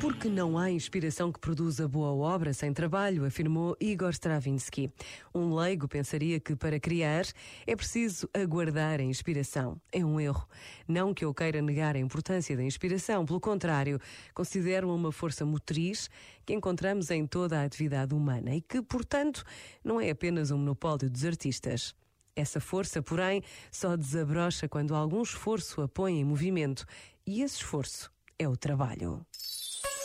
Porque não há inspiração que produza boa obra sem trabalho, afirmou Igor Stravinsky. Um leigo pensaria que para criar é preciso aguardar a inspiração. É um erro. Não que eu queira negar a importância da inspiração, pelo contrário, considero-a uma força motriz que encontramos em toda a atividade humana e que, portanto, não é apenas um monopólio dos artistas. Essa força, porém, só desabrocha quando algum esforço a põe em movimento. E esse esforço é o trabalho.